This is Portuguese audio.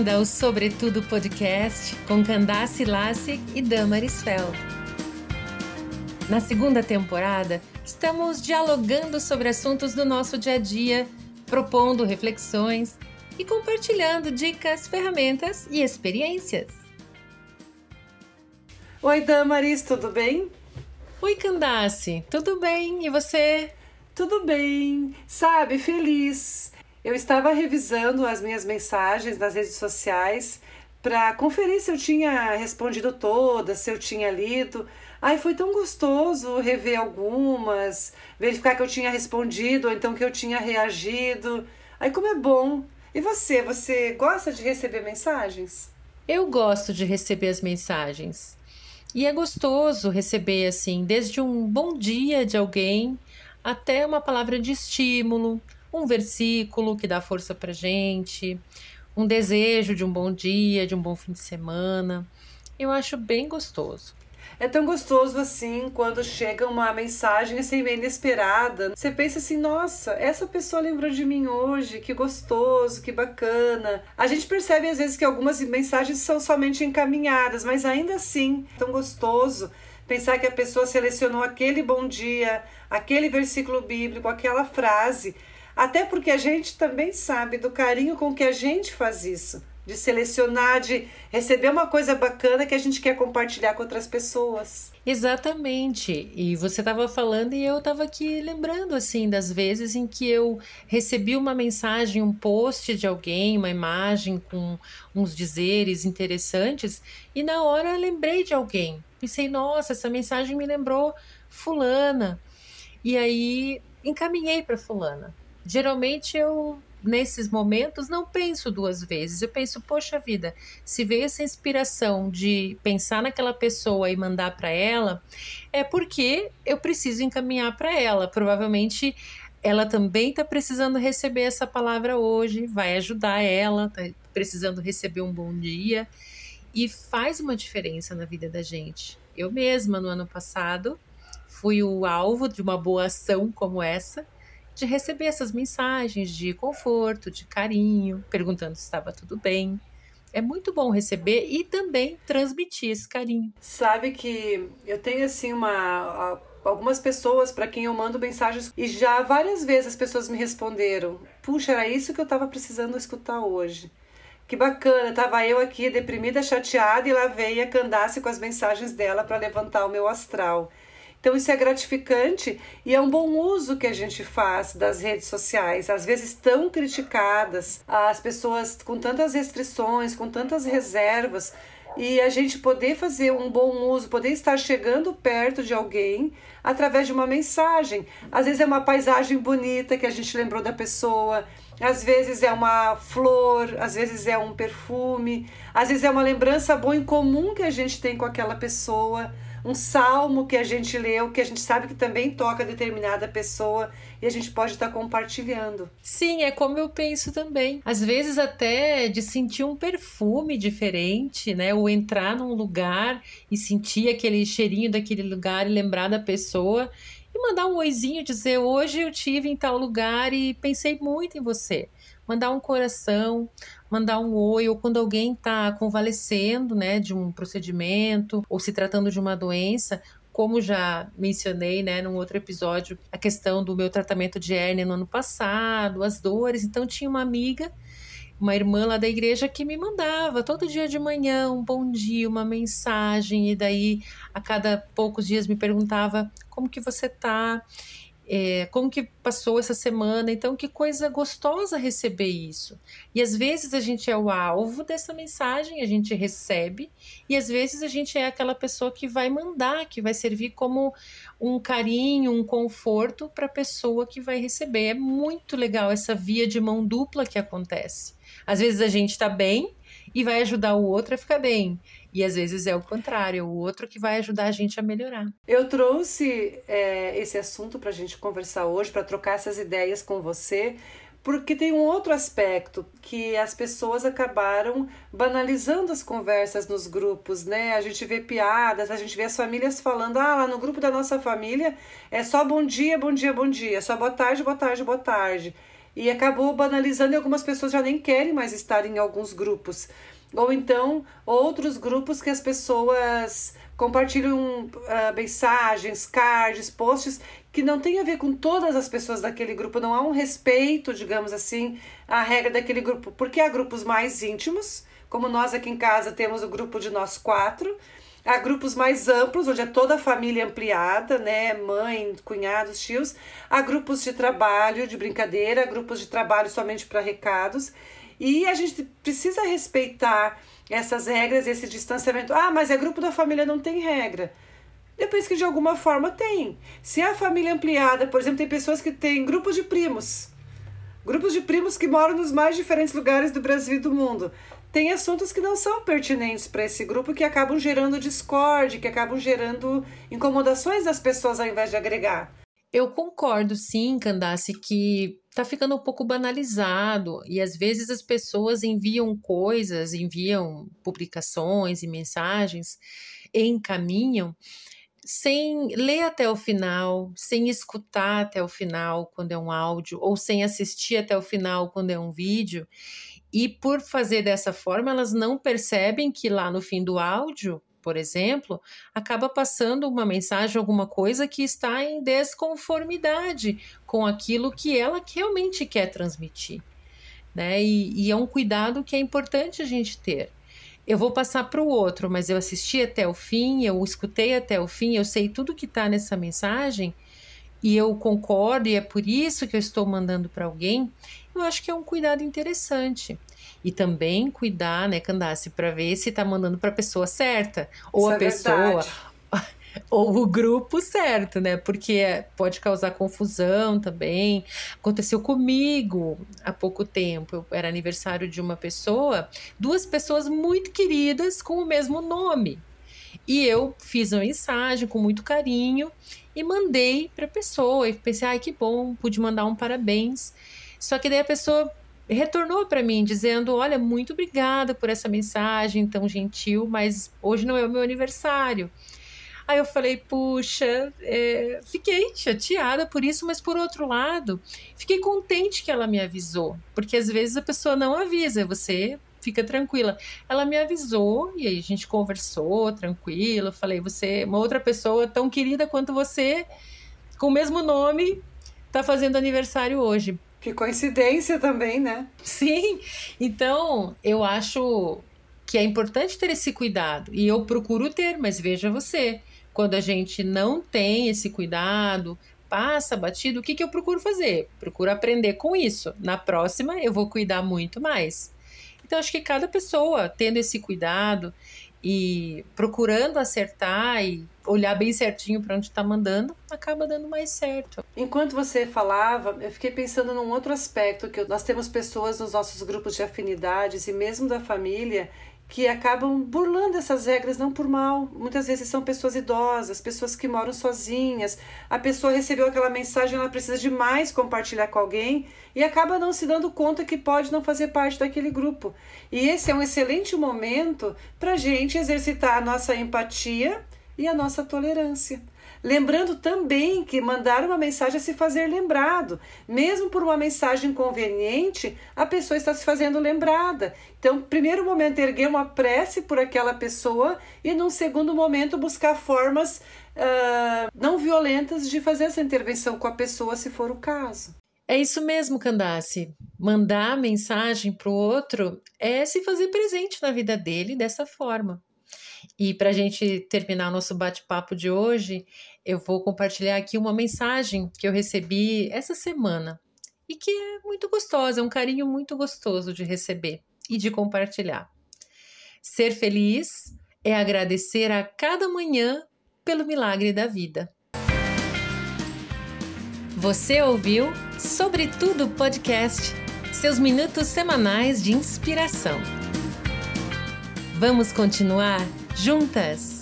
Bem-vinda ao Sobretudo Podcast com Candace Lassig e Damaris Feld. Na segunda temporada, estamos dialogando sobre assuntos do nosso dia a dia, propondo reflexões e compartilhando dicas, ferramentas e experiências. Oi, Damaris, tudo bem? Oi, Candace, tudo bem? E você? Tudo bem, sabe, feliz. Eu estava revisando as minhas mensagens nas redes sociais para conferir se eu tinha respondido todas, se eu tinha lido. Ai, foi tão gostoso rever algumas, verificar que eu tinha respondido ou então que eu tinha reagido. Ai, como é bom. E você, você gosta de receber mensagens? Eu gosto de receber as mensagens. E é gostoso receber assim, desde um bom dia de alguém até uma palavra de estímulo, um versículo que dá força para gente, um desejo de um bom dia, de um bom fim de semana. Eu acho bem gostoso. É tão gostoso assim quando chega uma mensagem assim bem inesperada. Você pensa assim, nossa, essa pessoa lembrou de mim hoje, que gostoso, que bacana. A gente percebe às vezes que algumas mensagens são somente encaminhadas, mas ainda assim, tão gostoso pensar que a pessoa selecionou aquele bom dia, aquele versículo bíblico, aquela frase até porque a gente também sabe do carinho com que a gente faz isso, de selecionar, de receber uma coisa bacana que a gente quer compartilhar com outras pessoas. Exatamente. E você estava falando e eu estava aqui lembrando assim das vezes em que eu recebi uma mensagem, um post de alguém, uma imagem com uns dizeres interessantes e na hora lembrei de alguém. Pensei, nossa, essa mensagem me lembrou fulana. E aí encaminhei para fulana. Geralmente eu nesses momentos não penso duas vezes. Eu penso, poxa vida, se veio essa inspiração de pensar naquela pessoa e mandar para ela, é porque eu preciso encaminhar para ela. Provavelmente ela também está precisando receber essa palavra hoje, vai ajudar ela, está precisando receber um bom dia e faz uma diferença na vida da gente. Eu mesma no ano passado fui o alvo de uma boa ação como essa de receber essas mensagens de conforto, de carinho, perguntando se estava tudo bem. É muito bom receber e também transmitir esse carinho. Sabe que eu tenho assim uma algumas pessoas para quem eu mando mensagens e já várias vezes as pessoas me responderam: "Puxa, era isso que eu estava precisando escutar hoje". Que bacana, tava eu aqui deprimida, chateada e lá veio a Candace com as mensagens dela para levantar o meu astral. Então isso é gratificante e é um bom uso que a gente faz das redes sociais, às vezes tão criticadas, as pessoas com tantas restrições, com tantas reservas, e a gente poder fazer um bom uso, poder estar chegando perto de alguém através de uma mensagem. Às vezes é uma paisagem bonita que a gente lembrou da pessoa, às vezes é uma flor, às vezes é um perfume, às vezes é uma lembrança boa em comum que a gente tem com aquela pessoa um salmo que a gente leu, que a gente sabe que também toca determinada pessoa e a gente pode estar tá compartilhando. Sim, é como eu penso também. Às vezes até de sentir um perfume diferente, né? Ou entrar num lugar e sentir aquele cheirinho daquele lugar e lembrar da pessoa e mandar um oizinho, dizer hoje eu tive em tal lugar e pensei muito em você. Mandar um coração, mandar um oi, ou quando alguém está convalescendo, né, de um procedimento, ou se tratando de uma doença, como já mencionei, né, num outro episódio, a questão do meu tratamento de hérnia no ano passado, as dores. Então, tinha uma amiga, uma irmã lá da igreja que me mandava todo dia de manhã um bom dia, uma mensagem, e daí a cada poucos dias me perguntava como que você tá é, como que passou essa semana. Então, que coisa gostosa receber isso. E às vezes a gente é o alvo dessa mensagem, a gente recebe, e às vezes a gente é aquela pessoa que vai mandar, que vai servir como um carinho, um conforto para a pessoa que vai receber. É muito legal essa via de mão dupla que acontece. Às vezes a gente está bem e vai ajudar o outro a ficar bem. E às vezes é o contrário, é o outro que vai ajudar a gente a melhorar. Eu trouxe é, esse assunto para a gente conversar hoje, para trocar essas ideias com você, porque tem um outro aspecto que as pessoas acabaram banalizando as conversas nos grupos, né? A gente vê piadas, a gente vê as famílias falando: ah, lá no grupo da nossa família é só bom dia, bom dia, bom dia, só boa tarde, boa tarde, boa tarde. E acabou banalizando e algumas pessoas já nem querem mais estar em alguns grupos. Ou então, outros grupos que as pessoas compartilham uh, mensagens, cards, posts que não tem a ver com todas as pessoas daquele grupo, não há um respeito, digamos assim, à regra daquele grupo, porque há grupos mais íntimos, como nós aqui em casa temos o grupo de nós quatro, há grupos mais amplos, onde é toda a família ampliada, né, mãe, cunhados, tios, há grupos de trabalho, de brincadeira, grupos de trabalho somente para recados, e a gente precisa respeitar essas regras, esse distanciamento. Ah, mas é grupo da família, não tem regra. Eu penso que de alguma forma tem. Se a família ampliada, por exemplo, tem pessoas que têm grupos de primos, grupos de primos que moram nos mais diferentes lugares do Brasil e do mundo. Tem assuntos que não são pertinentes para esse grupo que acabam gerando discórdia, que acabam gerando incomodações das pessoas ao invés de agregar. Eu concordo, sim, Candace, que tá ficando um pouco banalizado e às vezes as pessoas enviam coisas, enviam publicações e mensagens, encaminham sem ler até o final, sem escutar até o final quando é um áudio, ou sem assistir até o final quando é um vídeo. E por fazer dessa forma, elas não percebem que lá no fim do áudio por exemplo, acaba passando uma mensagem, alguma coisa que está em desconformidade com aquilo que ela realmente quer transmitir. Né? E, e é um cuidado que é importante a gente ter. Eu vou passar para o outro, mas eu assisti até o fim, eu escutei até o fim, eu sei tudo que está nessa mensagem e eu concordo e é por isso que eu estou mandando para alguém. Eu acho que é um cuidado interessante e também cuidar, né, Candace, para ver se tá mandando para a pessoa certa ou Isso a é pessoa ou o grupo certo, né? Porque pode causar confusão também. Aconteceu comigo há pouco tempo. Era aniversário de uma pessoa, duas pessoas muito queridas com o mesmo nome. E eu fiz uma mensagem com muito carinho e mandei para a pessoa. E pensei, ai, que bom, pude mandar um parabéns. Só que daí a pessoa retornou para mim dizendo: Olha, muito obrigada por essa mensagem tão gentil, mas hoje não é o meu aniversário. Aí eu falei, puxa, é, fiquei chateada por isso, mas por outro lado, fiquei contente que ela me avisou, porque às vezes a pessoa não avisa, você fica tranquila. Ela me avisou e aí a gente conversou tranquilo. Falei, você, uma outra pessoa tão querida quanto você, com o mesmo nome, tá fazendo aniversário hoje. Que coincidência também, né? Sim. Então, eu acho que é importante ter esse cuidado. E eu procuro ter, mas veja você, quando a gente não tem esse cuidado, passa batido, o que, que eu procuro fazer? Procuro aprender com isso. Na próxima, eu vou cuidar muito mais. Então, acho que cada pessoa tendo esse cuidado e procurando acertar e olhar bem certinho para onde está mandando, acaba dando mais certo. Enquanto você falava, eu fiquei pensando num outro aspecto que nós temos pessoas nos nossos grupos de afinidades e mesmo da família que acabam burlando essas regras não por mal. Muitas vezes são pessoas idosas, pessoas que moram sozinhas. A pessoa recebeu aquela mensagem, ela precisa de mais compartilhar com alguém e acaba não se dando conta que pode não fazer parte daquele grupo. E esse é um excelente momento para a gente exercitar a nossa empatia e a nossa tolerância. Lembrando também que mandar uma mensagem é se fazer lembrado. Mesmo por uma mensagem conveniente, a pessoa está se fazendo lembrada. Então, primeiro momento, erguer uma prece por aquela pessoa e, num segundo momento, buscar formas uh, não violentas de fazer essa intervenção com a pessoa, se for o caso. É isso mesmo, Candace. Mandar mensagem para o outro é se fazer presente na vida dele dessa forma. E para a gente terminar o nosso bate-papo de hoje, eu vou compartilhar aqui uma mensagem que eu recebi essa semana e que é muito gostosa, é um carinho muito gostoso de receber e de compartilhar. Ser feliz é agradecer a cada manhã pelo milagre da vida. Você ouviu Sobretudo Podcast, seus minutos semanais de inspiração. Vamos continuar juntas?